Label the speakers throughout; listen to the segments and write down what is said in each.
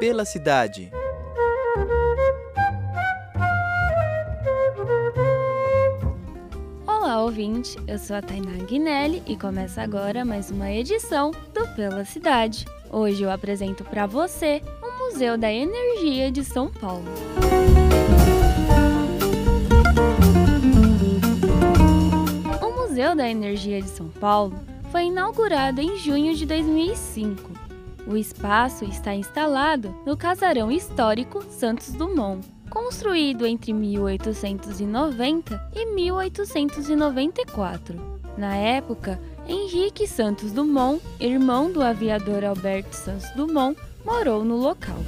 Speaker 1: Pela cidade.
Speaker 2: Olá, ouvinte! Eu sou a Tainá Guinelli e começa agora mais uma edição do Pela Cidade. Hoje eu apresento para você o Museu da Energia de São Paulo. O Museu da Energia de São Paulo foi inaugurado em junho de 2005. O espaço está instalado no Casarão Histórico Santos Dumont, construído entre 1890 e 1894. Na época, Henrique Santos Dumont, irmão do aviador Alberto Santos Dumont, morou no local.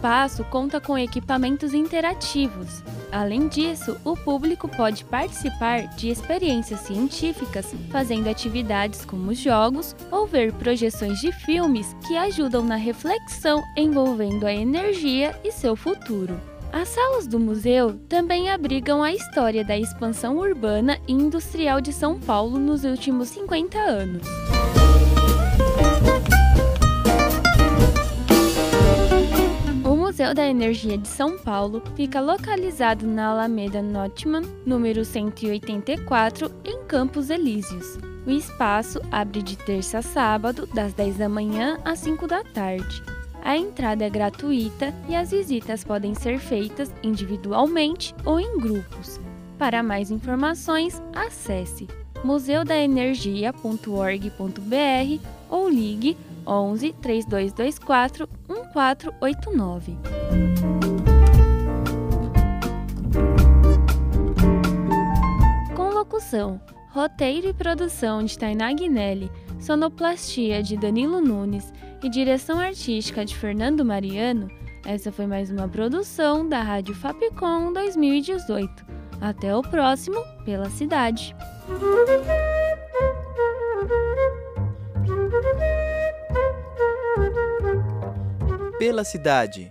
Speaker 2: Espaço conta com equipamentos interativos. Além disso, o público pode participar de experiências científicas, fazendo atividades como jogos ou ver projeções de filmes que ajudam na reflexão envolvendo a energia e seu futuro. As salas do museu também abrigam a história da expansão urbana e industrial de São Paulo nos últimos 50 anos. Museu da Energia de São Paulo fica localizado na Alameda Notman, número 184, em Campos Elíseos. O espaço abre de terça a sábado, das 10 da manhã às 5 da tarde. A entrada é gratuita e as visitas podem ser feitas individualmente ou em grupos. Para mais informações, acesse museudaenergia.org.br ou ligue 11 3224 1489. Com locução, roteiro e produção de Tainá Guinelli, sonoplastia de Danilo Nunes e direção artística de Fernando Mariano, essa foi mais uma produção da Rádio Fapcom 2018. Até o próximo Pela Cidade.
Speaker 1: Pela cidade.